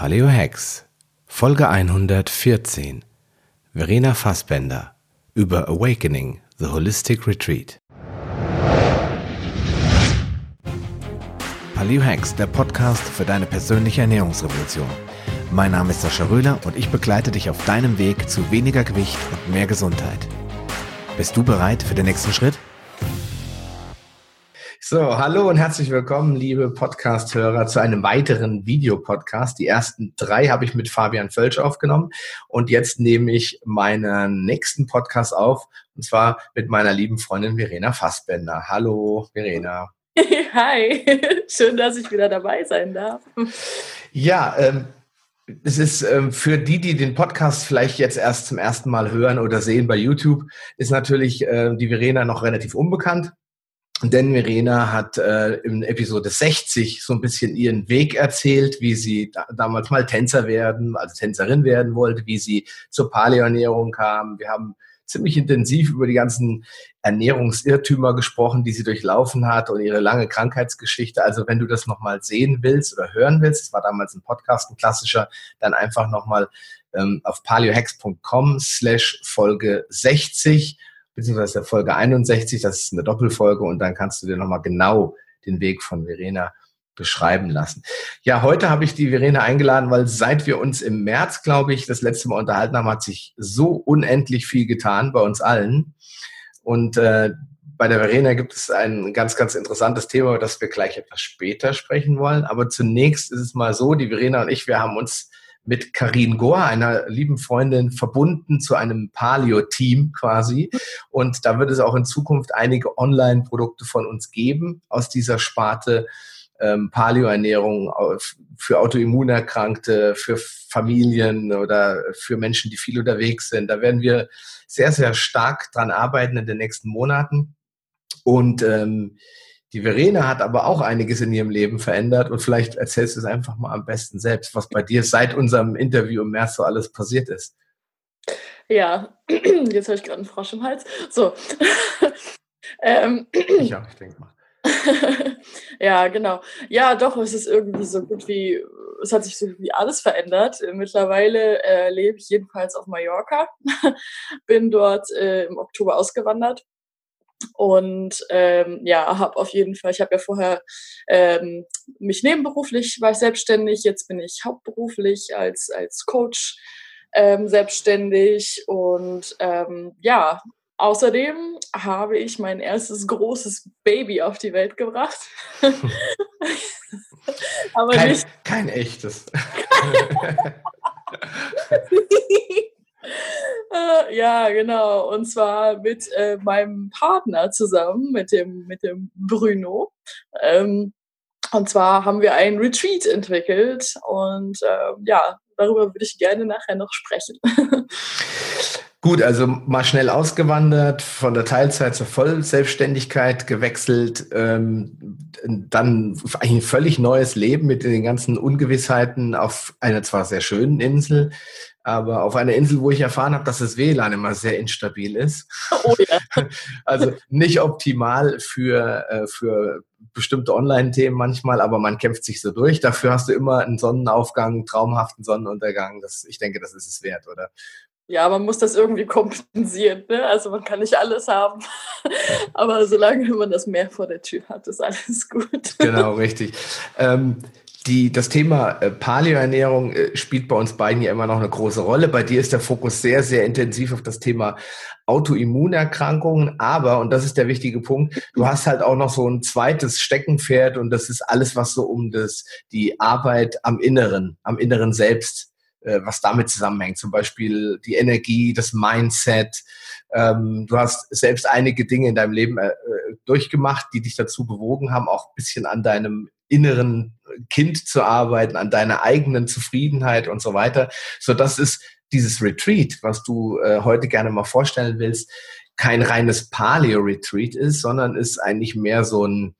Paleo Hacks, Folge 114. Verena Fassbender über Awakening, the Holistic Retreat. Paleo Hacks, der Podcast für deine persönliche Ernährungsrevolution. Mein Name ist Sascha Röhler und ich begleite dich auf deinem Weg zu weniger Gewicht und mehr Gesundheit. Bist du bereit für den nächsten Schritt? So, hallo und herzlich willkommen, liebe Podcast-Hörer, zu einem weiteren Videopodcast. Die ersten drei habe ich mit Fabian Völsch aufgenommen und jetzt nehme ich meinen nächsten Podcast auf und zwar mit meiner lieben Freundin Verena Fassbender. Hallo, Verena. Hi, schön, dass ich wieder dabei sein darf. Ja, ähm, es ist ähm, für die, die den Podcast vielleicht jetzt erst zum ersten Mal hören oder sehen bei YouTube, ist natürlich äh, die Verena noch relativ unbekannt. Denn Verena hat äh, in Episode 60 so ein bisschen ihren Weg erzählt, wie sie da, damals mal Tänzer werden, also Tänzerin werden wollte, wie sie zur Paleoernährung kam. Wir haben ziemlich intensiv über die ganzen Ernährungsirrtümer gesprochen, die sie durchlaufen hat und ihre lange Krankheitsgeschichte. Also wenn du das nochmal sehen willst oder hören willst, es war damals ein Podcast, ein klassischer, dann einfach nochmal ähm, auf paleohex.com slash Folge 60 beziehungsweise Folge 61, das ist eine Doppelfolge und dann kannst du dir nochmal genau den Weg von Verena beschreiben lassen. Ja, heute habe ich die Verena eingeladen, weil seit wir uns im März, glaube ich, das letzte Mal unterhalten haben, hat sich so unendlich viel getan bei uns allen. Und äh, bei der Verena gibt es ein ganz, ganz interessantes Thema, das wir gleich etwas später sprechen wollen. Aber zunächst ist es mal so, die Verena und ich, wir haben uns mit Karin Gohr, einer lieben Freundin, verbunden zu einem Paleo-Team quasi. Und da wird es auch in Zukunft einige Online-Produkte von uns geben aus dieser Sparte ähm, Paleo-Ernährung für Autoimmunerkrankte, für Familien oder für Menschen, die viel unterwegs sind. Da werden wir sehr, sehr stark dran arbeiten in den nächsten Monaten. Und ähm, die Verena hat aber auch einiges in ihrem Leben verändert und vielleicht erzählst du es einfach mal am besten selbst, was bei dir seit unserem Interview im März so alles passiert ist. Ja, jetzt habe ich gerade einen Frosch im Hals. So. ähm. Ja, ich denke mal. ja, genau. Ja, doch, es ist irgendwie so gut wie, es hat sich so wie alles verändert. Mittlerweile äh, lebe ich jedenfalls auf Mallorca, bin dort äh, im Oktober ausgewandert und ähm, ja, habe auf jeden Fall, ich habe ja vorher ähm, mich nebenberuflich, war ich selbstständig, jetzt bin ich hauptberuflich als, als Coach ähm, selbstständig und ähm, ja, außerdem habe ich mein erstes großes Baby auf die Welt gebracht. Aber kein, nicht. Kein echtes. Äh, ja, genau. Und zwar mit äh, meinem Partner zusammen, mit dem, mit dem Bruno. Ähm, und zwar haben wir ein Retreat entwickelt und äh, ja, darüber würde ich gerne nachher noch sprechen. Gut, also mal schnell ausgewandert, von der Teilzeit zur Vollselbstständigkeit gewechselt, ähm, dann ein völlig neues Leben mit den ganzen Ungewissheiten auf einer zwar sehr schönen Insel, aber auf einer Insel, wo ich erfahren habe, dass das WLAN immer sehr instabil ist. Oh ja. Also nicht optimal für, äh, für bestimmte Online-Themen manchmal, aber man kämpft sich so durch. Dafür hast du immer einen Sonnenaufgang, traumhaften Sonnenuntergang. Das, ich denke, das ist es wert, oder? Ja, man muss das irgendwie kompensieren. Ne? Also man kann nicht alles haben. aber solange man das Meer vor der Tür hat, ist alles gut. Genau, richtig. Ähm, die, das Thema äh, Paleoernährung äh, spielt bei uns beiden ja immer noch eine große Rolle. Bei dir ist der Fokus sehr, sehr intensiv auf das Thema Autoimmunerkrankungen. Aber, und das ist der wichtige Punkt, du hast halt auch noch so ein zweites Steckenpferd und das ist alles, was so um das, die Arbeit am Inneren, am Inneren selbst, äh, was damit zusammenhängt. Zum Beispiel die Energie, das Mindset. Ähm, du hast selbst einige Dinge in deinem Leben durchgemacht, die dich dazu bewogen haben, auch ein bisschen an deinem inneren Kind zu arbeiten, an deiner eigenen Zufriedenheit und so weiter. So, das ist dieses Retreat, was du äh, heute gerne mal vorstellen willst, kein reines Paleo-Retreat ist, sondern ist eigentlich mehr so ein,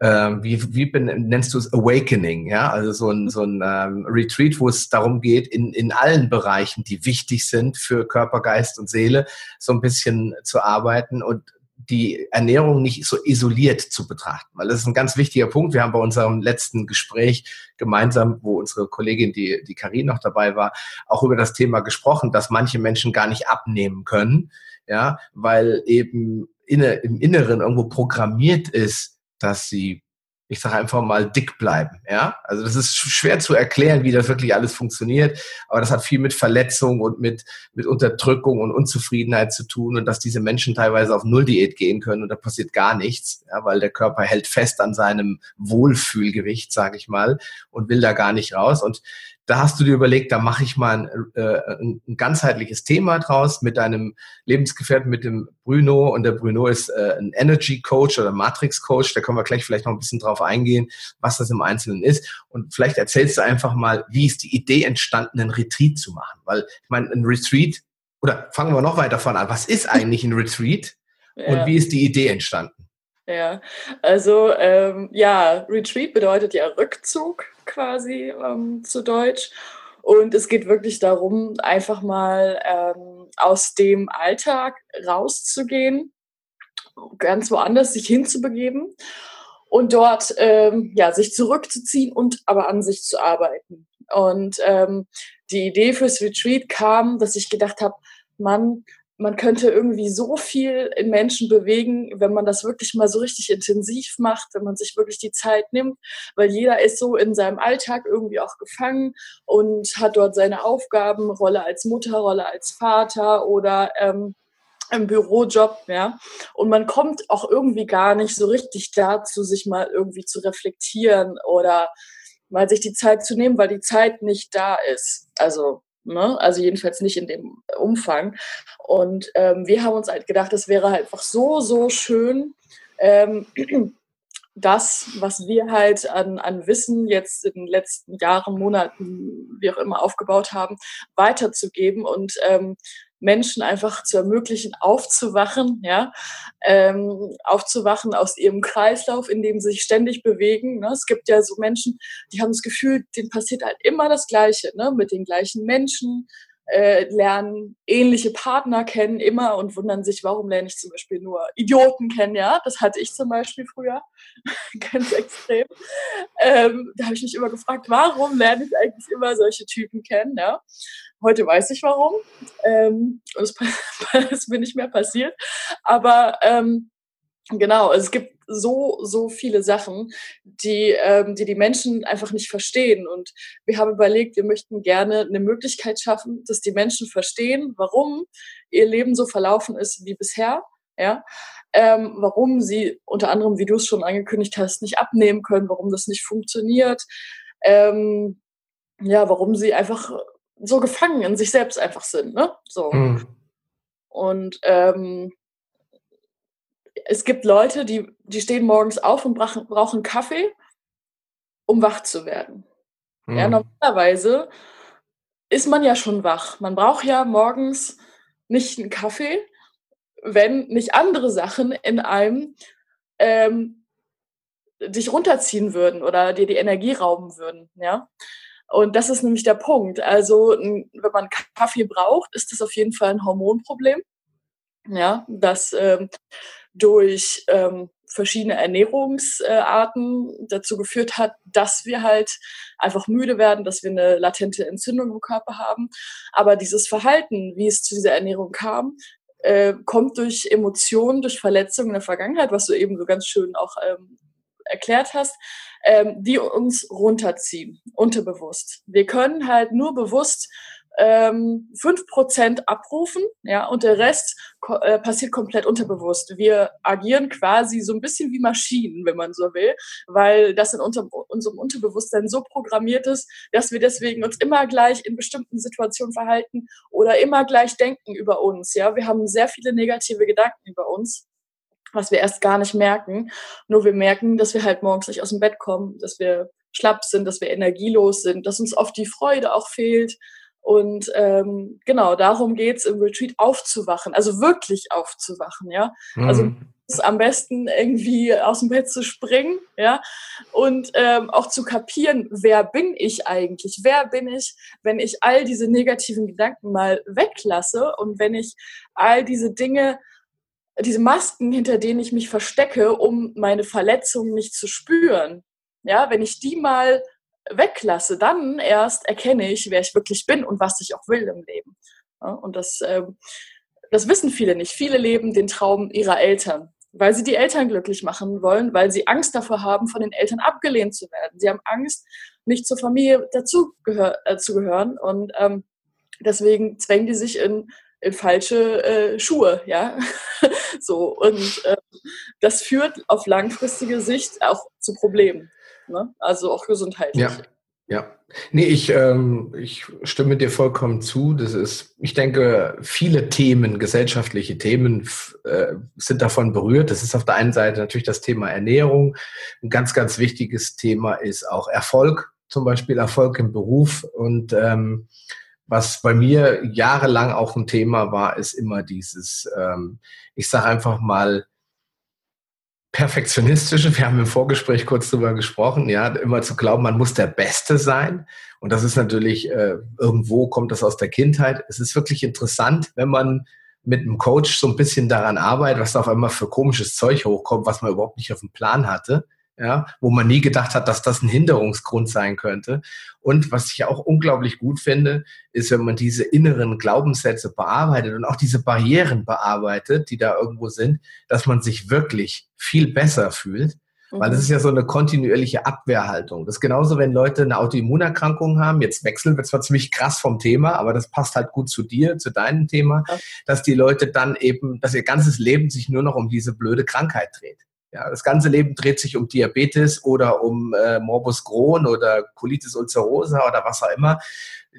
äh, wie, wie nennst du es, Awakening, ja, also so ein, so ein ähm, Retreat, wo es darum geht, in, in allen Bereichen, die wichtig sind für Körper, Geist und Seele, so ein bisschen zu arbeiten und die Ernährung nicht so isoliert zu betrachten, weil das ist ein ganz wichtiger Punkt. Wir haben bei unserem letzten Gespräch gemeinsam, wo unsere Kollegin, die, die Karin noch dabei war, auch über das Thema gesprochen, dass manche Menschen gar nicht abnehmen können, ja, weil eben inne, im Inneren irgendwo programmiert ist, dass sie ich sage einfach mal, dick bleiben. Ja, also das ist schwer zu erklären, wie das wirklich alles funktioniert, aber das hat viel mit Verletzung und mit, mit Unterdrückung und Unzufriedenheit zu tun und dass diese Menschen teilweise auf Nulldiät gehen können und da passiert gar nichts, ja, weil der Körper hält fest an seinem Wohlfühlgewicht, sage ich mal, und will da gar nicht raus. Und da hast du dir überlegt, da mache ich mal ein, äh, ein, ganzheitliches Thema draus mit deinem Lebensgefährten, mit dem Bruno. Und der Bruno ist äh, ein Energy Coach oder Matrix Coach. Da können wir gleich vielleicht noch ein bisschen drauf eingehen, was das im Einzelnen ist. Und vielleicht erzählst du einfach mal, wie ist die Idee entstanden, einen Retreat zu machen? Weil ich meine, ein Retreat, oder fangen wir noch weiter von an, was ist eigentlich ein Retreat? Ja. Und wie ist die Idee entstanden? Ja, also ähm, ja, Retreat bedeutet ja Rückzug quasi ähm, zu Deutsch. Und es geht wirklich darum, einfach mal ähm, aus dem Alltag rauszugehen, ganz woanders sich hinzubegeben und dort ähm, ja, sich zurückzuziehen und aber an sich zu arbeiten. Und ähm, die Idee fürs Retreat kam, dass ich gedacht habe, Mann, man könnte irgendwie so viel in Menschen bewegen, wenn man das wirklich mal so richtig intensiv macht, wenn man sich wirklich die Zeit nimmt, weil jeder ist so in seinem Alltag irgendwie auch gefangen und hat dort seine Aufgaben, Rolle als Mutter, Rolle als Vater oder ähm, im Bürojob, ja. Und man kommt auch irgendwie gar nicht so richtig dazu, sich mal irgendwie zu reflektieren oder mal sich die Zeit zu nehmen, weil die Zeit nicht da ist. Also Ne? Also jedenfalls nicht in dem Umfang. Und ähm, wir haben uns halt gedacht, es wäre halt einfach so, so schön, ähm, das, was wir halt an, an Wissen jetzt in den letzten Jahren, Monaten, wie auch immer aufgebaut haben, weiterzugeben und ähm, Menschen einfach zu ermöglichen, aufzuwachen, ja, ähm, aufzuwachen aus ihrem Kreislauf, in dem sie sich ständig bewegen. Ne? Es gibt ja so Menschen, die haben das Gefühl, denen passiert halt immer das Gleiche, ne? mit den gleichen Menschen, äh, lernen ähnliche Partner kennen immer und wundern sich, warum lerne ich zum Beispiel nur Idioten kennen, ja. Das hatte ich zum Beispiel früher, ganz extrem. Ähm, da habe ich mich immer gefragt, warum lerne ich eigentlich immer solche Typen kennen, ja. Heute weiß ich warum. Ähm, das, ist mir nicht mehr passiert. Aber ähm, genau, es gibt so, so viele Sachen, die, ähm, die die Menschen einfach nicht verstehen. Und wir haben überlegt, wir möchten gerne eine Möglichkeit schaffen, dass die Menschen verstehen, warum ihr Leben so verlaufen ist wie bisher. Ja, ähm, warum sie unter anderem, wie du es schon angekündigt hast, nicht abnehmen können, warum das nicht funktioniert, ähm, ja, warum sie einfach so gefangen in sich selbst einfach sind, ne? So. Mhm. Und ähm, es gibt Leute, die, die stehen morgens auf und brauchen, brauchen Kaffee, um wach zu werden. Mhm. Ja, normalerweise ist man ja schon wach. Man braucht ja morgens nicht einen Kaffee, wenn nicht andere Sachen in einem ähm, dich runterziehen würden oder dir die Energie rauben würden. Ja? Und das ist nämlich der Punkt. Also, wenn man Kaffee braucht, ist das auf jeden Fall ein Hormonproblem. Ja, das ähm, durch ähm, verschiedene Ernährungsarten dazu geführt hat, dass wir halt einfach müde werden, dass wir eine latente Entzündung im Körper haben. Aber dieses Verhalten, wie es zu dieser Ernährung kam, äh, kommt durch Emotionen, durch Verletzungen in der Vergangenheit, was du eben so ganz schön auch ähm, erklärt hast, ähm, die uns runterziehen, unterbewusst. Wir können halt nur bewusst ähm, 5% abrufen, ja, und der Rest äh, passiert komplett unterbewusst. Wir agieren quasi so ein bisschen wie Maschinen, wenn man so will, weil das in unter, unserem Unterbewusstsein so programmiert ist, dass wir deswegen uns immer gleich in bestimmten Situationen verhalten oder immer gleich denken über uns, ja. Wir haben sehr viele negative Gedanken über uns was wir erst gar nicht merken. Nur wir merken, dass wir halt morgens nicht aus dem Bett kommen, dass wir schlapp sind, dass wir energielos sind, dass uns oft die Freude auch fehlt. Und ähm, genau, darum geht's im Retreat aufzuwachen, also wirklich aufzuwachen, ja. Mhm. Also am besten irgendwie aus dem Bett zu springen, ja, und ähm, auch zu kapieren, wer bin ich eigentlich? Wer bin ich, wenn ich all diese negativen Gedanken mal weglasse und wenn ich all diese Dinge diese Masken, hinter denen ich mich verstecke, um meine Verletzungen nicht zu spüren, ja, wenn ich die mal weglasse, dann erst erkenne ich, wer ich wirklich bin und was ich auch will im Leben. Ja, und das, äh, das wissen viele nicht. Viele leben den Traum ihrer Eltern, weil sie die Eltern glücklich machen wollen, weil sie Angst davor haben, von den Eltern abgelehnt zu werden. Sie haben Angst, nicht zur Familie dazu äh, zu gehören und ähm, deswegen zwängen die sich in, in falsche äh, Schuhe, ja. so und äh, das führt auf langfristige Sicht auch zu Problemen, ne? also auch gesundheitlich. Ja. Ja, nee, ich, ähm, ich stimme dir vollkommen zu. Das ist, ich denke, viele Themen, gesellschaftliche Themen äh, sind davon berührt. Das ist auf der einen Seite natürlich das Thema Ernährung. Ein ganz, ganz wichtiges Thema ist auch Erfolg, zum Beispiel Erfolg im Beruf. Und ähm, was bei mir jahrelang auch ein Thema war, ist immer dieses, ähm, ich sage einfach mal, perfektionistische, wir haben im Vorgespräch kurz darüber gesprochen, ja, immer zu glauben, man muss der Beste sein. Und das ist natürlich, äh, irgendwo kommt das aus der Kindheit. Es ist wirklich interessant, wenn man mit einem Coach so ein bisschen daran arbeitet, was da auf einmal für komisches Zeug hochkommt, was man überhaupt nicht auf dem Plan hatte ja, wo man nie gedacht hat, dass das ein Hinderungsgrund sein könnte. Und was ich auch unglaublich gut finde, ist, wenn man diese inneren Glaubenssätze bearbeitet und auch diese Barrieren bearbeitet, die da irgendwo sind, dass man sich wirklich viel besser fühlt. Weil das mhm. ist ja so eine kontinuierliche Abwehrhaltung. Das ist genauso, wenn Leute eine Autoimmunerkrankung haben. Jetzt wechseln wir zwar ziemlich krass vom Thema, aber das passt halt gut zu dir, zu deinem Thema, dass die Leute dann eben, dass ihr ganzes Leben sich nur noch um diese blöde Krankheit dreht. Ja, das ganze Leben dreht sich um Diabetes oder um äh, Morbus Crohn oder Colitis ulcerosa oder was auch immer.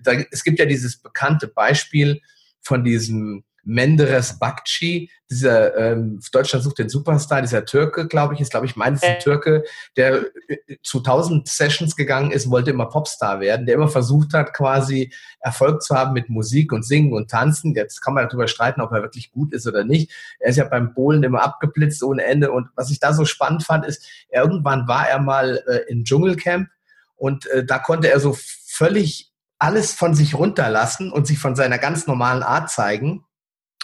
Da, es gibt ja dieses bekannte Beispiel von diesem Menderes Bakci, dieser ähm, Deutschland sucht den Superstar, dieser Türke, glaube ich, ist, glaube ich, meines ein Türke, der äh, zu 1000 Sessions gegangen ist, wollte immer Popstar werden, der immer versucht hat, quasi Erfolg zu haben mit Musik und Singen und Tanzen. Jetzt kann man darüber streiten, ob er wirklich gut ist oder nicht. Er ist ja beim Bohlen immer abgeblitzt ohne Ende. Und was ich da so spannend fand, ist, irgendwann war er mal äh, im Dschungelcamp und äh, da konnte er so völlig alles von sich runterlassen und sich von seiner ganz normalen Art zeigen.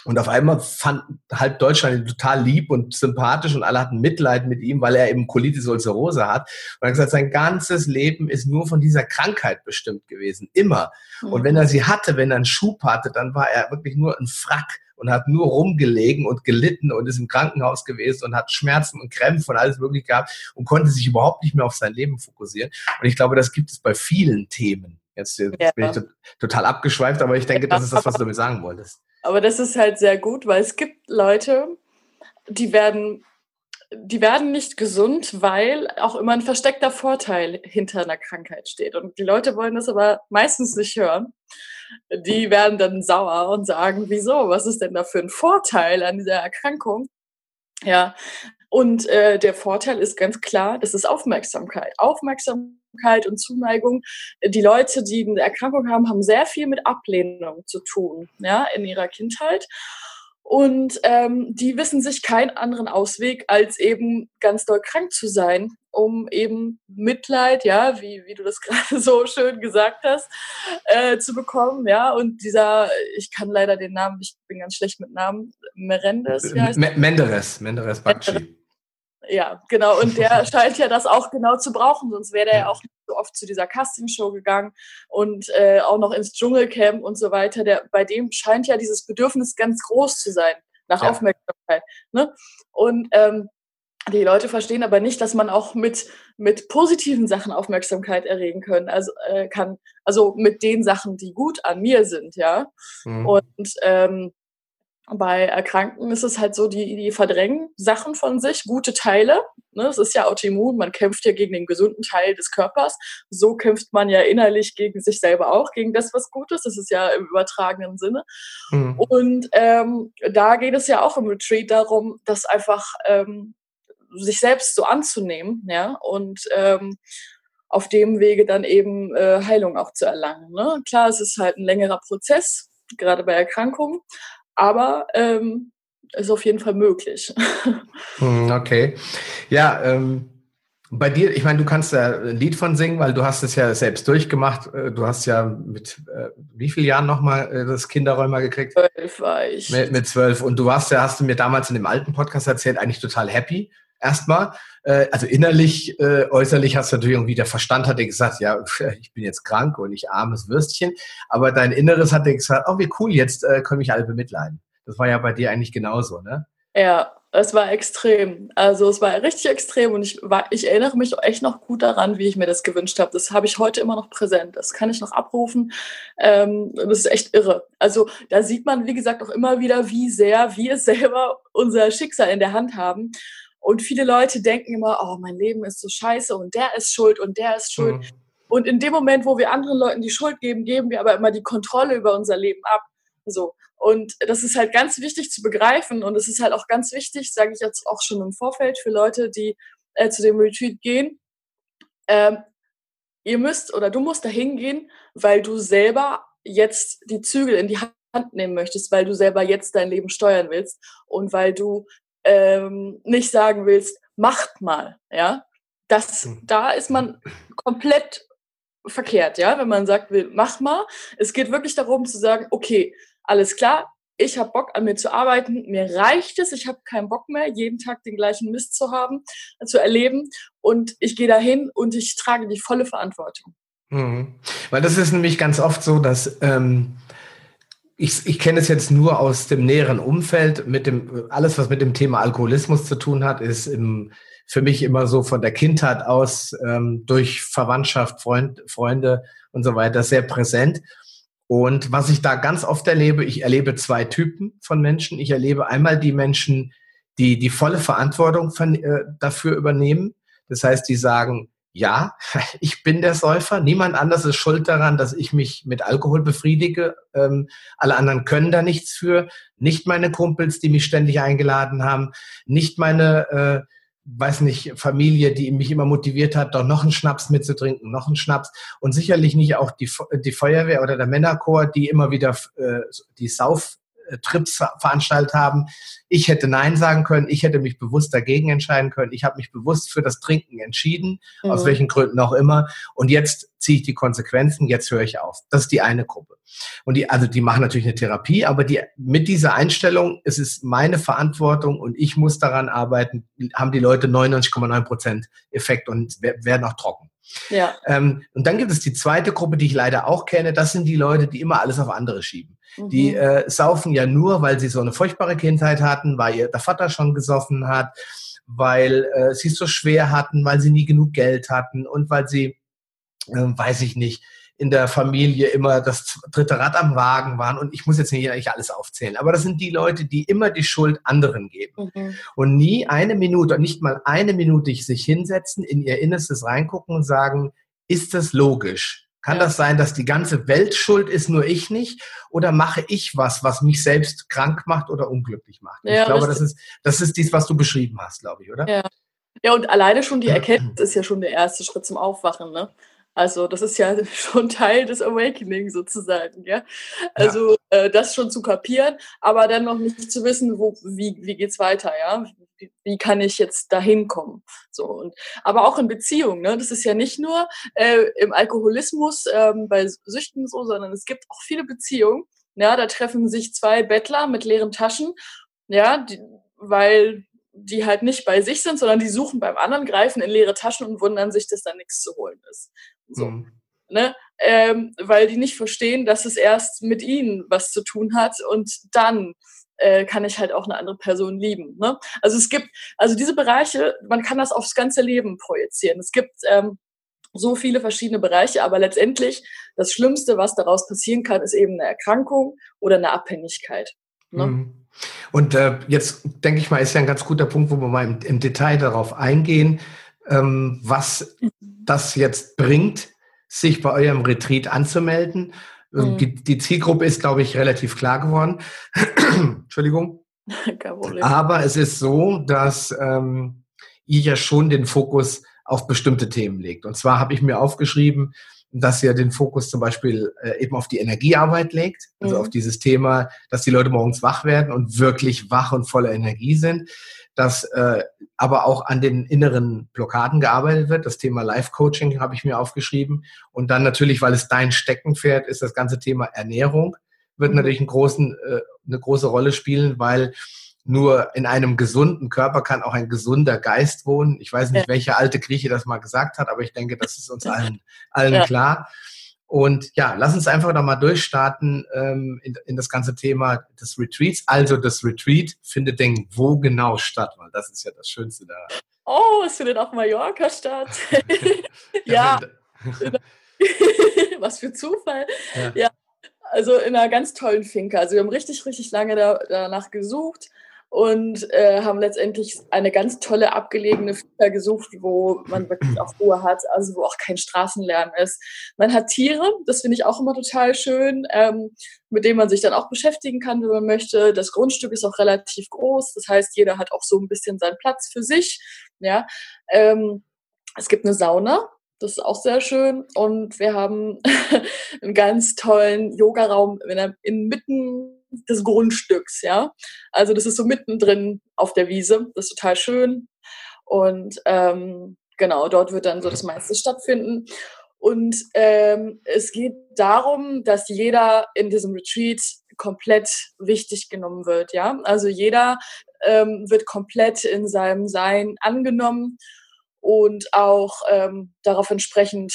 Und auf einmal fand halb Deutschland ihn total lieb und sympathisch und alle hatten Mitleid mit ihm, weil er eben Colitis ulcerosa hat. Und er hat gesagt, sein ganzes Leben ist nur von dieser Krankheit bestimmt gewesen. Immer. Mhm. Und wenn er sie hatte, wenn er einen Schub hatte, dann war er wirklich nur ein Frack und hat nur rumgelegen und gelitten und ist im Krankenhaus gewesen und hat Schmerzen und Krämpfe und alles mögliche gehabt und konnte sich überhaupt nicht mehr auf sein Leben fokussieren. Und ich glaube, das gibt es bei vielen Themen. Jetzt, jetzt ja. bin ich total abgeschweift, aber ich denke, das ist das, was du damit sagen wolltest. Aber das ist halt sehr gut, weil es gibt Leute, die werden, die werden nicht gesund, weil auch immer ein versteckter Vorteil hinter einer Krankheit steht. Und die Leute wollen das aber meistens nicht hören. Die werden dann sauer und sagen, wieso? Was ist denn da für ein Vorteil an dieser Erkrankung? Ja, und äh, der Vorteil ist ganz klar, das ist Aufmerksamkeit. Aufmerksamkeit und Zuneigung. Die Leute, die eine Erkrankung haben, haben sehr viel mit Ablehnung zu tun, ja, in ihrer Kindheit. Und ähm, die wissen sich keinen anderen Ausweg, als eben ganz doll krank zu sein, um eben Mitleid, ja, wie, wie du das gerade so schön gesagt hast, äh, zu bekommen, ja. Und dieser, ich kann leider den Namen, ich bin ganz schlecht mit Namen, Merendes, heißt Menderes, Menderes Bakci. Ja, genau. Und der scheint ja das auch genau zu brauchen, sonst wäre er ja auch nicht so oft zu dieser Castingshow gegangen und äh, auch noch ins Dschungelcamp und so weiter. Der, bei dem scheint ja dieses Bedürfnis ganz groß zu sein nach ja. Aufmerksamkeit. Ne? Und ähm, die Leute verstehen aber nicht, dass man auch mit, mit positiven Sachen Aufmerksamkeit erregen können, also, äh, kann. Also mit den Sachen, die gut an mir sind, ja. Mhm. Und ähm, bei Erkrankten ist es halt so, die, die verdrängen Sachen von sich, gute Teile. Ne? Es ist ja Autoimmun, man kämpft ja gegen den gesunden Teil des Körpers. So kämpft man ja innerlich gegen sich selber auch, gegen das, was gut ist. Das ist ja im übertragenen Sinne. Mhm. Und ähm, da geht es ja auch im Retreat darum, das einfach ähm, sich selbst so anzunehmen, ja, und ähm, auf dem Wege dann eben äh, Heilung auch zu erlangen. Ne? Klar, es ist halt ein längerer Prozess, gerade bei Erkrankungen, aber ähm, ist auf jeden Fall möglich. Hm, okay. Ja, ähm, Bei dir, ich meine, du kannst da ein Lied von singen, weil du hast es ja selbst durchgemacht. Äh, du hast ja mit äh, wie vielen Jahren nochmal äh, das Kinderräumer gekriegt? Zwölf war ich. Mit, mit zwölf. Und du warst ja, hast du mir damals in dem alten Podcast erzählt, eigentlich total happy. Erstmal, äh, also innerlich, äh, äußerlich hast du natürlich irgendwie, der Verstand hat dir gesagt, ja, ich bin jetzt krank und ich armes Würstchen. Aber dein Inneres hat dir gesagt, oh, wie cool, jetzt äh, können mich alle bemitleiden. Das war ja bei dir eigentlich genauso, ne? Ja, es war extrem. Also es war richtig extrem und ich, war, ich erinnere mich echt noch gut daran, wie ich mir das gewünscht habe. Das habe ich heute immer noch präsent. Das kann ich noch abrufen. Ähm, das ist echt irre. Also da sieht man, wie gesagt, auch immer wieder, wie sehr wir selber unser Schicksal in der Hand haben. Und viele Leute denken immer, oh, mein Leben ist so scheiße und der ist schuld und der ist schuld. Mhm. Und in dem Moment, wo wir anderen Leuten die Schuld geben, geben wir aber immer die Kontrolle über unser Leben ab. So. Und das ist halt ganz wichtig zu begreifen. Und es ist halt auch ganz wichtig, sage ich jetzt auch schon im Vorfeld, für Leute, die äh, zu dem Retreat gehen. Ähm, ihr müsst oder du musst da hingehen, weil du selber jetzt die Zügel in die Hand nehmen möchtest, weil du selber jetzt dein Leben steuern willst und weil du ähm, nicht sagen willst, macht mal, ja. Das, mhm. da ist man komplett verkehrt, ja, wenn man sagt, will, mach mal. Es geht wirklich darum zu sagen, okay, alles klar, ich habe Bock an mir zu arbeiten, mir reicht es, ich habe keinen Bock mehr, jeden Tag den gleichen Mist zu haben, zu erleben und ich gehe dahin und ich trage die volle Verantwortung. Mhm. Weil das ist nämlich ganz oft so, dass ähm, ich, ich kenne es jetzt nur aus dem näheren Umfeld, mit dem alles, was mit dem Thema Alkoholismus zu tun hat, ist im, für mich immer so von der Kindheit aus ähm, durch Verwandtschaft, Freund, Freunde und so weiter sehr präsent. Und was ich da ganz oft erlebe, ich erlebe zwei Typen von Menschen. Ich erlebe einmal die Menschen, die die volle Verantwortung von, äh, dafür übernehmen. Das heißt, die sagen, ja, ich bin der Säufer. Niemand anders ist schuld daran, dass ich mich mit Alkohol befriedige. Ähm, alle anderen können da nichts für. Nicht meine Kumpels, die mich ständig eingeladen haben. Nicht meine äh, weiß nicht, Familie, die mich immer motiviert hat, doch noch einen Schnaps mitzutrinken, noch einen Schnaps. Und sicherlich nicht auch die, die Feuerwehr oder der Männerchor, die immer wieder äh, die Sauftrips veranstaltet haben. Ich hätte Nein sagen können, ich hätte mich bewusst dagegen entscheiden können. Ich habe mich bewusst für das Trinken entschieden, mhm. aus welchen Gründen auch immer. Und jetzt ziehe ich die Konsequenzen, jetzt höre ich auf. Das ist die eine Gruppe. Und die, also die machen natürlich eine Therapie, aber die, mit dieser Einstellung, es ist meine Verantwortung und ich muss daran arbeiten, haben die Leute 99,9 Prozent Effekt und werden auch trocken. Ja. Ähm, und dann gibt es die zweite Gruppe, die ich leider auch kenne. Das sind die Leute, die immer alles auf andere schieben. Mhm. Die äh, saufen ja nur, weil sie so eine furchtbare Kindheit hatten, weil ihr der Vater schon gesoffen hat, weil äh, sie es so schwer hatten, weil sie nie genug Geld hatten und weil sie äh, weiß ich nicht, in der Familie immer das dritte Rad am Wagen waren. Und ich muss jetzt nicht eigentlich alles aufzählen. Aber das sind die Leute, die immer die Schuld anderen geben. Mhm. Und nie eine Minute, nicht mal eine Minute sich hinsetzen, in ihr Innerstes reingucken und sagen, ist das logisch? Kann das sein, dass die ganze Welt schuld ist, nur ich nicht? Oder mache ich was, was mich selbst krank macht oder unglücklich macht? Ja, ich glaube, das ist, das ist dies, was du beschrieben hast, glaube ich, oder? Ja. Ja, und alleine schon die Erkenntnis ist ja schon der erste Schritt zum Aufwachen, ne? Also das ist ja schon Teil des Awakening sozusagen, ja. Also ja. Äh, das schon zu kapieren, aber dann noch nicht zu wissen, wo, wie, wie geht's weiter, ja. Wie, wie kann ich jetzt dahin kommen? So und aber auch in Beziehungen, ne? Das ist ja nicht nur äh, im Alkoholismus ähm, bei Süchten so, sondern es gibt auch viele Beziehungen. Ja, da treffen sich zwei Bettler mit leeren Taschen, ja, die, weil die halt nicht bei sich sind, sondern die suchen beim anderen, greifen in leere Taschen und wundern sich, dass da nichts zu holen ist. So. Mhm. Ne? Ähm, weil die nicht verstehen, dass es erst mit ihnen was zu tun hat und dann äh, kann ich halt auch eine andere Person lieben. Ne? Also es gibt, also diese Bereiche, man kann das aufs ganze Leben projizieren. Es gibt ähm, so viele verschiedene Bereiche, aber letztendlich das Schlimmste, was daraus passieren kann, ist eben eine Erkrankung oder eine Abhängigkeit. Ne? Mhm. Und äh, jetzt denke ich mal, ist ja ein ganz guter Punkt, wo wir mal im, im Detail darauf eingehen, ähm, was mhm. Das jetzt bringt, sich bei eurem Retreat anzumelden. Ähm, mhm. Die, die, Zielgruppe ist, glaube ich, relativ klar geworden. Entschuldigung. Aber es ist so, dass ähm, ihr ja schon den Fokus auf bestimmte Themen legt. Und zwar habe ich mir aufgeschrieben, dass ihr den Fokus zum Beispiel äh, eben auf die Energiearbeit legt, also mhm. auf dieses Thema, dass die Leute morgens wach werden und wirklich wach und voller Energie sind, dass äh, aber auch an den inneren Blockaden gearbeitet wird. Das Thema Life-Coaching habe ich mir aufgeschrieben. Und dann natürlich, weil es dein Steckenpferd ist, das ganze Thema Ernährung wird mhm. natürlich einen großen, äh, eine große Rolle spielen, weil nur in einem gesunden Körper kann auch ein gesunder Geist wohnen. Ich weiß nicht, ja. welche alte Grieche das mal gesagt hat, aber ich denke, das ist uns allen, allen ja. klar. Und ja, lass uns einfach noch mal durchstarten ähm, in, in, das ganze Thema des Retreats. Also das Retreat findet denn wo genau statt? Weil das ist ja das Schönste da. Oh, es findet auf Mallorca statt. ja. Was für Zufall. Ja. ja. also in einer ganz tollen Finca. Also wir haben richtig, richtig lange da, danach gesucht und äh, haben letztendlich eine ganz tolle abgelegene Finca gesucht, wo man wirklich auch Ruhe hat, also wo auch kein Straßenlärm ist. Man hat Tiere, das finde ich auch immer total schön, ähm, mit denen man sich dann auch beschäftigen kann, wenn man möchte. Das Grundstück ist auch relativ groß, das heißt, jeder hat auch so ein bisschen seinen Platz für sich. Ja, ähm, es gibt eine Sauna, das ist auch sehr schön. Und wir haben einen ganz tollen Yogaraum inmitten des Grundstücks, ja. Also das ist so mittendrin auf der Wiese. Das ist total schön. Und ähm, genau, dort wird dann so das meiste stattfinden. Und ähm, es geht darum, dass jeder in diesem Retreat komplett wichtig genommen wird, ja. Also jeder ähm, wird komplett in seinem Sein angenommen und auch ähm, darauf entsprechend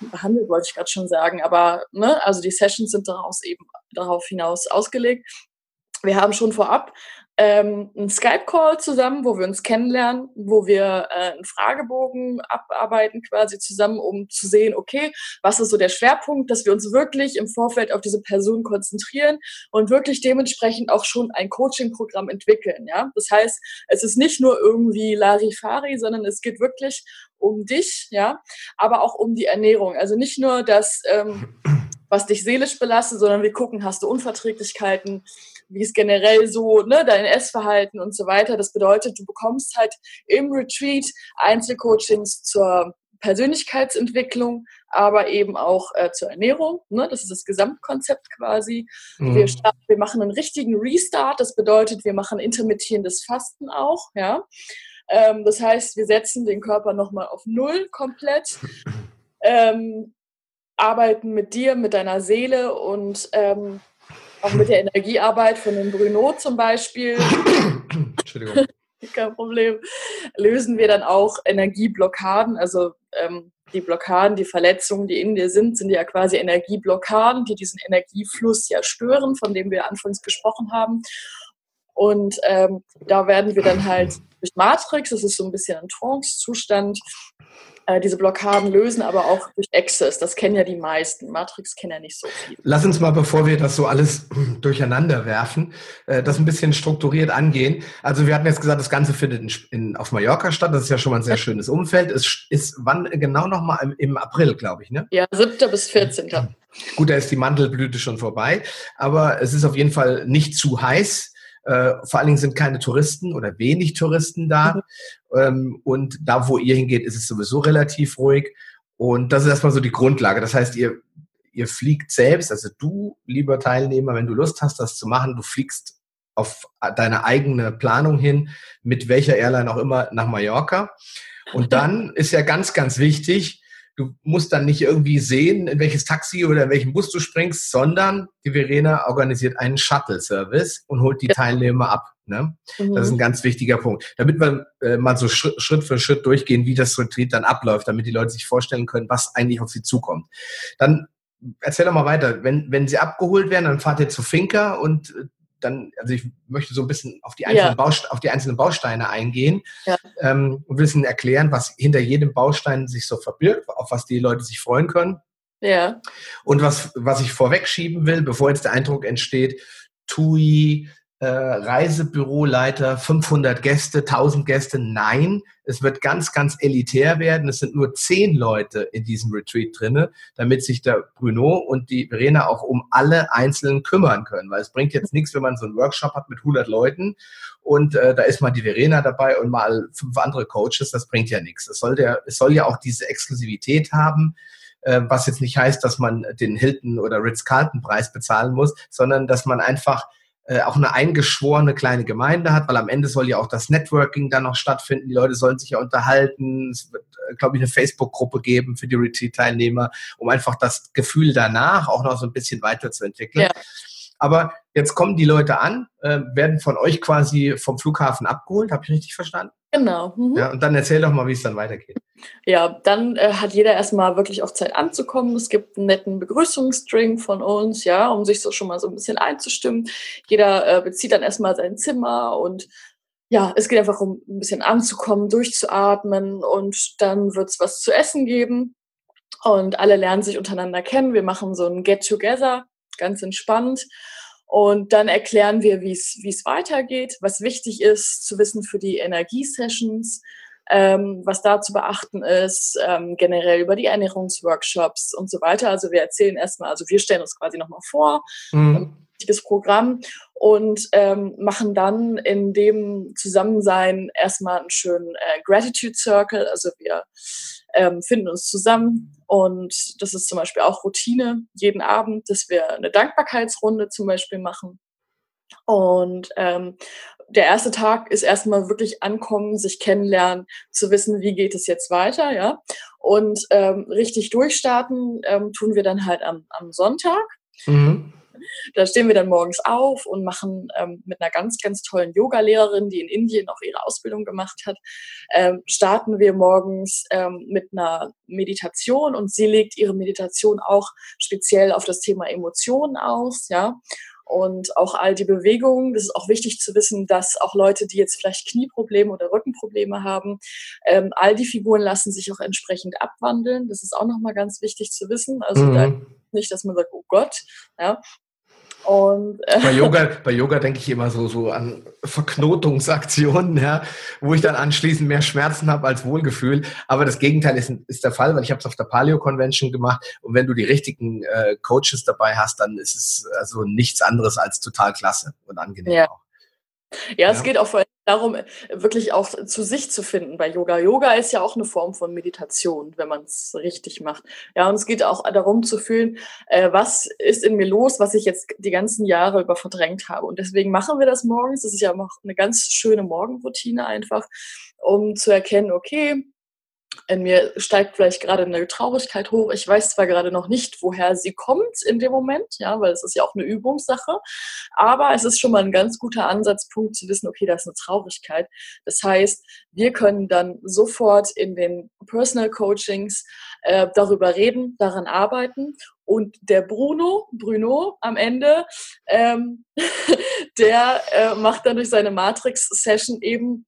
behandelt, wollte ich gerade schon sagen. Aber ne, also die Sessions sind daraus eben darauf hinaus ausgelegt. Wir haben schon vorab ähm, einen Skype-Call zusammen, wo wir uns kennenlernen, wo wir äh, einen Fragebogen abarbeiten quasi zusammen, um zu sehen, okay, was ist so der Schwerpunkt, dass wir uns wirklich im Vorfeld auf diese Person konzentrieren und wirklich dementsprechend auch schon ein Coaching-Programm entwickeln. Ja, das heißt, es ist nicht nur irgendwie Larifari, sondern es geht wirklich um dich, ja, aber auch um die Ernährung. Also nicht nur das, ähm, was dich seelisch belastet, sondern wir gucken, hast du Unverträglichkeiten, wie ist generell so, ne, dein Essverhalten und so weiter. Das bedeutet, du bekommst halt im Retreat Einzelcoachings zur Persönlichkeitsentwicklung, aber eben auch äh, zur Ernährung. Ne? Das ist das Gesamtkonzept quasi. Mhm. Wir, starten, wir machen einen richtigen Restart. Das bedeutet, wir machen intermittierendes Fasten auch. Ja? Ähm, das heißt, wir setzen den Körper nochmal auf Null komplett. Ähm, arbeiten mit dir, mit deiner Seele und ähm, auch mit der Energiearbeit von dem Bruno zum Beispiel. Entschuldigung. Kein Problem. Lösen wir dann auch Energieblockaden, also ähm, die Blockaden, die Verletzungen, die in dir sind, sind ja quasi Energieblockaden, die diesen Energiefluss ja stören, von dem wir anfangs gesprochen haben. Und ähm, da werden wir dann halt durch Matrix, das ist so ein bisschen ein Trance-Zustand, äh, diese Blockaden lösen, aber auch durch Access. Das kennen ja die meisten. Matrix kennen ja nicht so viel. Lass uns mal, bevor wir das so alles durcheinander werfen, äh, das ein bisschen strukturiert angehen. Also wir hatten jetzt gesagt, das Ganze findet in, in, auf Mallorca statt. Das ist ja schon mal ein sehr schönes Umfeld. Es ist wann genau nochmal im, im April, glaube ich, ne? Ja, 7. bis 14. Gut, da ist die Mandelblüte schon vorbei, aber es ist auf jeden Fall nicht zu heiß. Äh, vor allen Dingen sind keine Touristen oder wenig Touristen da. Mhm. Ähm, und da, wo ihr hingeht, ist es sowieso relativ ruhig. Und das ist erstmal so die Grundlage. Das heißt, ihr, ihr fliegt selbst, also du, lieber Teilnehmer, wenn du Lust hast, das zu machen, du fliegst auf deine eigene Planung hin, mit welcher Airline auch immer, nach Mallorca. Und dann ist ja ganz, ganz wichtig, Du musst dann nicht irgendwie sehen, in welches Taxi oder in welchen Bus du springst, sondern die Verena organisiert einen Shuttle-Service und holt die. Teilnehmer ab. Ne? Mhm. Das ist ein ganz wichtiger Punkt. Damit wir äh, mal so Schritt, Schritt für Schritt durchgehen, wie das Retreat dann abläuft, damit die Leute sich vorstellen können, was eigentlich auf sie zukommt. Dann erzähl doch mal weiter. Wenn, wenn sie abgeholt werden, dann fahrt ihr zu Finca und äh, dann, also ich möchte so ein bisschen auf die einzelnen, ja. Baust auf die einzelnen Bausteine eingehen ja. ähm, und wissen erklären, was hinter jedem Baustein sich so verbirgt, auf was die Leute sich freuen können. Ja. Und was, was ich vorwegschieben will, bevor jetzt der Eindruck entsteht, TUI, äh, Reisebüroleiter, 500 Gäste, 1000 Gäste. Nein, es wird ganz, ganz elitär werden. Es sind nur zehn Leute in diesem Retreat drinne, damit sich der Bruno und die Verena auch um alle Einzelnen kümmern können. Weil es bringt jetzt nichts, wenn man so einen Workshop hat mit 100 Leuten und äh, da ist mal die Verena dabei und mal fünf andere Coaches. Das bringt ja nichts. Es soll, der, es soll ja auch diese Exklusivität haben äh, was jetzt nicht heißt, dass man den Hilton oder Ritz-Carlton-Preis bezahlen muss, sondern dass man einfach auch eine eingeschworene kleine Gemeinde hat, weil am Ende soll ja auch das Networking dann noch stattfinden. Die Leute sollen sich ja unterhalten. Es wird, äh, glaube ich, eine Facebook-Gruppe geben für die Retreat-Teilnehmer, um einfach das Gefühl danach auch noch so ein bisschen weiterzuentwickeln. Ja. Aber jetzt kommen die Leute an, äh, werden von euch quasi vom Flughafen abgeholt. Habe ich richtig verstanden? Genau. Mhm. Ja, und dann erzähl doch mal, wie es dann weitergeht. Ja, dann äh, hat jeder erstmal wirklich auch Zeit anzukommen. Es gibt einen netten Begrüßungsstring von uns, ja, um sich so schon mal so ein bisschen einzustimmen. Jeder äh, bezieht dann erstmal sein Zimmer und ja, es geht einfach um ein bisschen anzukommen, durchzuatmen und dann wird es was zu essen geben. Und alle lernen sich untereinander kennen. Wir machen so ein Get-Together ganz entspannt. Und dann erklären wir, wie es weitergeht, was wichtig ist zu wissen für die Energiesessions, ähm, was da zu beachten ist, ähm, generell über die Ernährungsworkshops und so weiter. Also wir erzählen erstmal, also wir stellen uns quasi nochmal vor, mhm. ein wichtiges Programm und ähm, machen dann in dem Zusammensein erstmal einen schönen äh, Gratitude Circle. Also wir ähm, finden uns zusammen und das ist zum Beispiel auch Routine jeden Abend, dass wir eine Dankbarkeitsrunde zum Beispiel machen. Und ähm, der erste Tag ist erstmal wirklich ankommen, sich kennenlernen, zu wissen, wie geht es jetzt weiter, ja. Und ähm, richtig durchstarten ähm, tun wir dann halt am, am Sonntag. Mhm. Da stehen wir dann morgens auf und machen ähm, mit einer ganz, ganz tollen Yoga-Lehrerin, die in Indien auch ihre Ausbildung gemacht hat, ähm, starten wir morgens ähm, mit einer Meditation und sie legt ihre Meditation auch speziell auf das Thema Emotionen aus, ja und auch all die Bewegungen. Das ist auch wichtig zu wissen, dass auch Leute, die jetzt vielleicht Knieprobleme oder Rückenprobleme haben, ähm, all die Figuren lassen sich auch entsprechend abwandeln. Das ist auch nochmal ganz wichtig zu wissen. Also mhm. nicht, dass man sagt, oh Gott, ja, und, äh, bei Yoga, bei Yoga denke ich immer so, so an Verknotungsaktionen, ja, wo ich dann anschließend mehr Schmerzen habe als Wohlgefühl. Aber das Gegenteil ist, ist der Fall, weil ich habe es auf der Paleo Convention gemacht und wenn du die richtigen äh, Coaches dabei hast, dann ist es also nichts anderes als total klasse und angenehm ja. auch. Ja, es geht auch vor allem darum, wirklich auch zu sich zu finden bei Yoga. Yoga ist ja auch eine Form von Meditation, wenn man es richtig macht. Ja, und es geht auch darum zu fühlen, äh, was ist in mir los, was ich jetzt die ganzen Jahre über verdrängt habe. Und deswegen machen wir das morgens. Das ist ja auch eine ganz schöne Morgenroutine einfach, um zu erkennen, okay, in mir steigt vielleicht gerade eine Traurigkeit hoch. Ich weiß zwar gerade noch nicht, woher sie kommt in dem Moment, ja, weil es ist ja auch eine Übungssache, aber es ist schon mal ein ganz guter Ansatzpunkt zu wissen, okay, da ist eine Traurigkeit. Das heißt, wir können dann sofort in den Personal Coachings äh, darüber reden, daran arbeiten und der Bruno, Bruno am Ende, ähm, der äh, macht dann durch seine Matrix-Session eben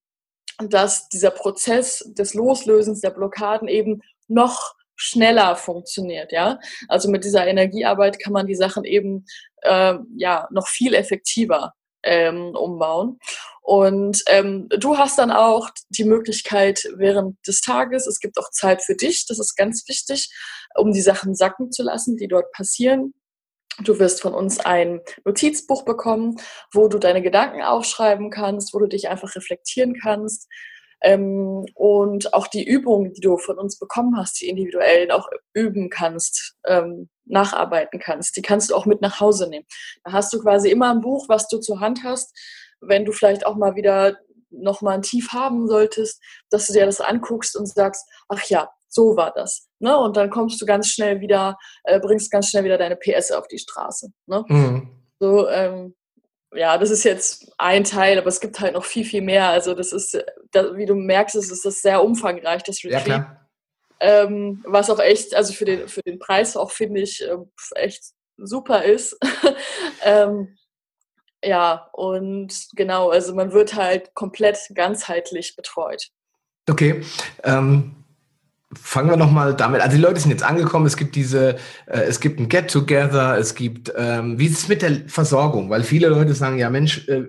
dass dieser Prozess des Loslösens der Blockaden eben noch schneller funktioniert, ja. Also mit dieser Energiearbeit kann man die Sachen eben äh, ja noch viel effektiver ähm, umbauen. Und ähm, du hast dann auch die Möglichkeit während des Tages, es gibt auch Zeit für dich, das ist ganz wichtig, um die Sachen sacken zu lassen, die dort passieren. Du wirst von uns ein Notizbuch bekommen, wo du deine Gedanken aufschreiben kannst, wo du dich einfach reflektieren kannst. Ähm, und auch die Übungen, die du von uns bekommen hast, die individuellen auch üben kannst, ähm, nacharbeiten kannst, die kannst du auch mit nach Hause nehmen. Da hast du quasi immer ein Buch, was du zur Hand hast, wenn du vielleicht auch mal wieder noch mal ein Tief haben solltest, dass du dir das anguckst und sagst, ach ja, so war das. Ne? Und dann kommst du ganz schnell wieder, äh, bringst ganz schnell wieder deine PS auf die Straße. Ne? Mhm. So, ähm, ja, das ist jetzt ein Teil, aber es gibt halt noch viel, viel mehr. Also das ist, da, wie du merkst, ist das sehr umfangreich, das Retreat. Ja, ähm, was auch echt, also für den, für den Preis auch, finde ich, äh, echt super ist. ähm, ja, und genau, also man wird halt komplett ganzheitlich betreut. Okay. Ähm, fangen wir nochmal damit Also die Leute sind jetzt angekommen, es gibt diese, äh, es gibt ein Get-Together, es gibt, ähm, wie ist es mit der Versorgung? Weil viele Leute sagen, ja Mensch, äh,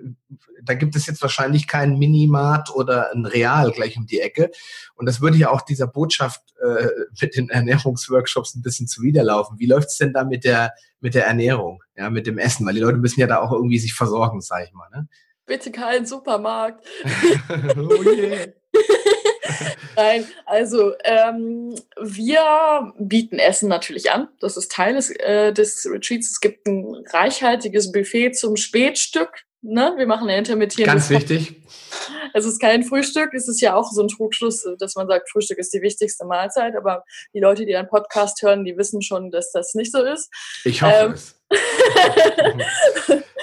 da gibt es jetzt wahrscheinlich kein Minimart oder ein Real gleich um die Ecke. Und das würde ja auch dieser Botschaft äh, mit den Ernährungsworkshops ein bisschen zuwiderlaufen. Wie läuft es denn da mit der, mit der Ernährung, ja, mit dem Essen? Weil die Leute müssen ja da auch irgendwie sich versorgen, sag ich mal. Ne? Bitte keinen Supermarkt. oh yeah. Nein, also ähm, wir bieten Essen natürlich an. Das ist Teil des, äh, des Retreats. Es gibt ein reichhaltiges Buffet zum Spätstück. Ne? Wir machen eine intermittierende. Ganz wichtig. Es ist kein Frühstück. Es ist ja auch so ein Trugschluss, dass man sagt, Frühstück ist die wichtigste Mahlzeit. Aber die Leute, die einen Podcast hören, die wissen schon, dass das nicht so ist. Ich hoffe ähm, es.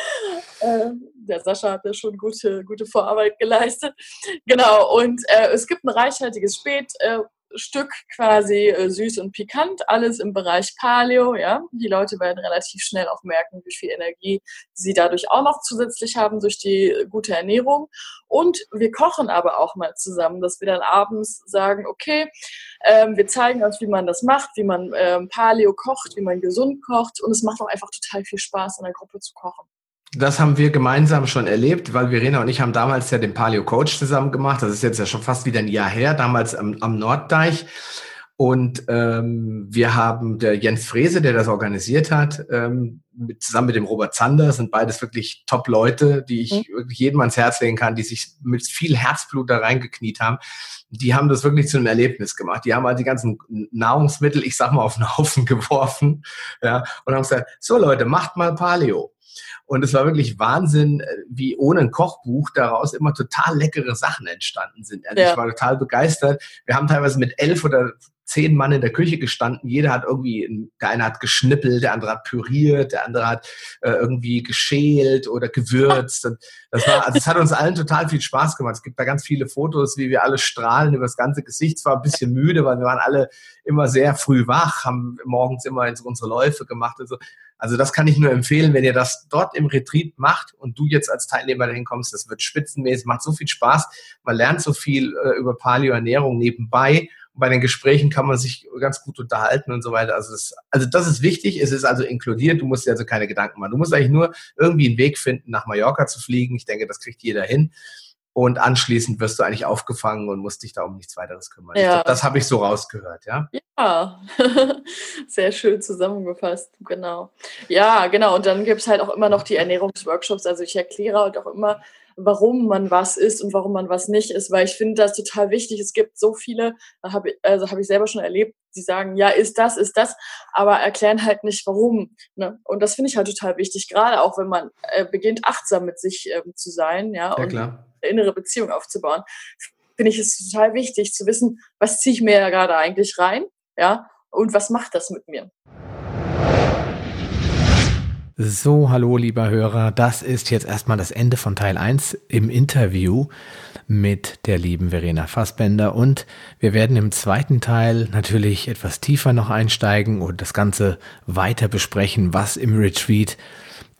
Ähm, der Sascha hat ja schon gute, gute Vorarbeit geleistet. Genau, und äh, es gibt ein reichhaltiges Spätstück, äh, quasi äh, süß und pikant, alles im Bereich Paleo. Ja? Die Leute werden relativ schnell auch merken, wie viel Energie sie dadurch auch noch zusätzlich haben durch die gute Ernährung. Und wir kochen aber auch mal zusammen, dass wir dann abends sagen, okay, ähm, wir zeigen uns, wie man das macht, wie man ähm, Paleo kocht, wie man gesund kocht. Und es macht auch einfach total viel Spaß, in der Gruppe zu kochen. Das haben wir gemeinsam schon erlebt, weil Verena und ich haben damals ja den Paleo Coach zusammen gemacht. Das ist jetzt ja schon fast wieder ein Jahr her, damals am, am Norddeich. Und ähm, wir haben der Jens Frese, der das organisiert hat, ähm, mit, zusammen mit dem Robert Zander, sind beides wirklich Top-Leute, die ich mhm. wirklich jedem ans Herz legen kann, die sich mit viel Herzblut da reingekniet haben. Die haben das wirklich zu einem Erlebnis gemacht. Die haben halt die ganzen Nahrungsmittel, ich sag mal, auf den Haufen geworfen ja, und haben gesagt, so Leute, macht mal Paleo. Und es war wirklich Wahnsinn, äh, wie ohne ein Kochbuch daraus immer total leckere Sachen entstanden sind. Also ja. Ich war total begeistert. Wir haben teilweise mit elf oder zehn Mann in der Küche gestanden. Jeder hat irgendwie, der eine hat geschnippelt, der andere hat püriert, der andere hat äh, irgendwie geschält oder gewürzt. Und das war, also es hat uns allen total viel Spaß gemacht. Es gibt da ganz viele Fotos, wie wir alle strahlen über das ganze Gesicht. Es war ein bisschen müde, weil wir waren alle immer sehr früh wach, haben morgens immer unsere Läufe gemacht und so. Also das kann ich nur empfehlen, wenn ihr das dort im Retreat macht und du jetzt als Teilnehmer dahin kommst, das wird spitzenmäßig, macht so viel Spaß, man lernt so viel äh, über Paleo-Ernährung nebenbei und bei den Gesprächen kann man sich ganz gut unterhalten und so weiter. Also das, also das ist wichtig, es ist also inkludiert, du musst dir also keine Gedanken machen. Du musst eigentlich nur irgendwie einen Weg finden, nach Mallorca zu fliegen. Ich denke, das kriegt jeder hin und anschließend wirst du eigentlich aufgefangen und musst dich da um nichts weiteres kümmern. Ja. Glaub, das habe ich so rausgehört, ja? Ja, sehr schön zusammengefasst, genau. Ja, genau. Und dann gibt es halt auch immer noch die Ernährungsworkshops. Also ich erkläre halt auch immer, warum man was isst und warum man was nicht isst, weil ich finde das total wichtig. Es gibt so viele, hab ich, also habe ich selber schon erlebt, die sagen, ja, ist das, ist das, aber erklären halt nicht warum. Ne? Und das finde ich halt total wichtig, gerade auch wenn man äh, beginnt, achtsam mit sich ähm, zu sein, ja, ja und klar. eine innere Beziehung aufzubauen. Finde ich es total wichtig zu wissen, was ziehe ich mir ja gerade eigentlich rein, ja, und was macht das mit mir. So, hallo lieber Hörer, das ist jetzt erstmal das Ende von Teil 1 im Interview mit der lieben Verena Fassbender und wir werden im zweiten Teil natürlich etwas tiefer noch einsteigen und das Ganze weiter besprechen, was im Retreat,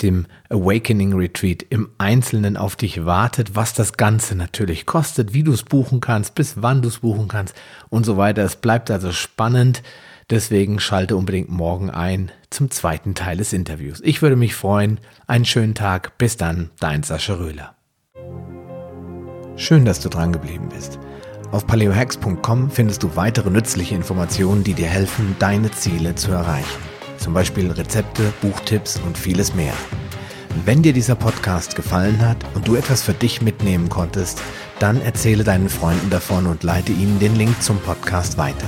dem Awakening Retreat im Einzelnen auf dich wartet, was das Ganze natürlich kostet, wie du es buchen kannst, bis wann du es buchen kannst und so weiter. Es bleibt also spannend. Deswegen schalte unbedingt morgen ein zum zweiten Teil des Interviews. Ich würde mich freuen. Einen schönen Tag. Bis dann, dein Sascha Röhler. Schön, dass du dran geblieben bist. Auf paleohacks.com findest du weitere nützliche Informationen, die dir helfen, deine Ziele zu erreichen. Zum Beispiel Rezepte, Buchtipps und vieles mehr. Wenn dir dieser Podcast gefallen hat und du etwas für dich mitnehmen konntest, dann erzähle deinen Freunden davon und leite ihnen den Link zum Podcast weiter.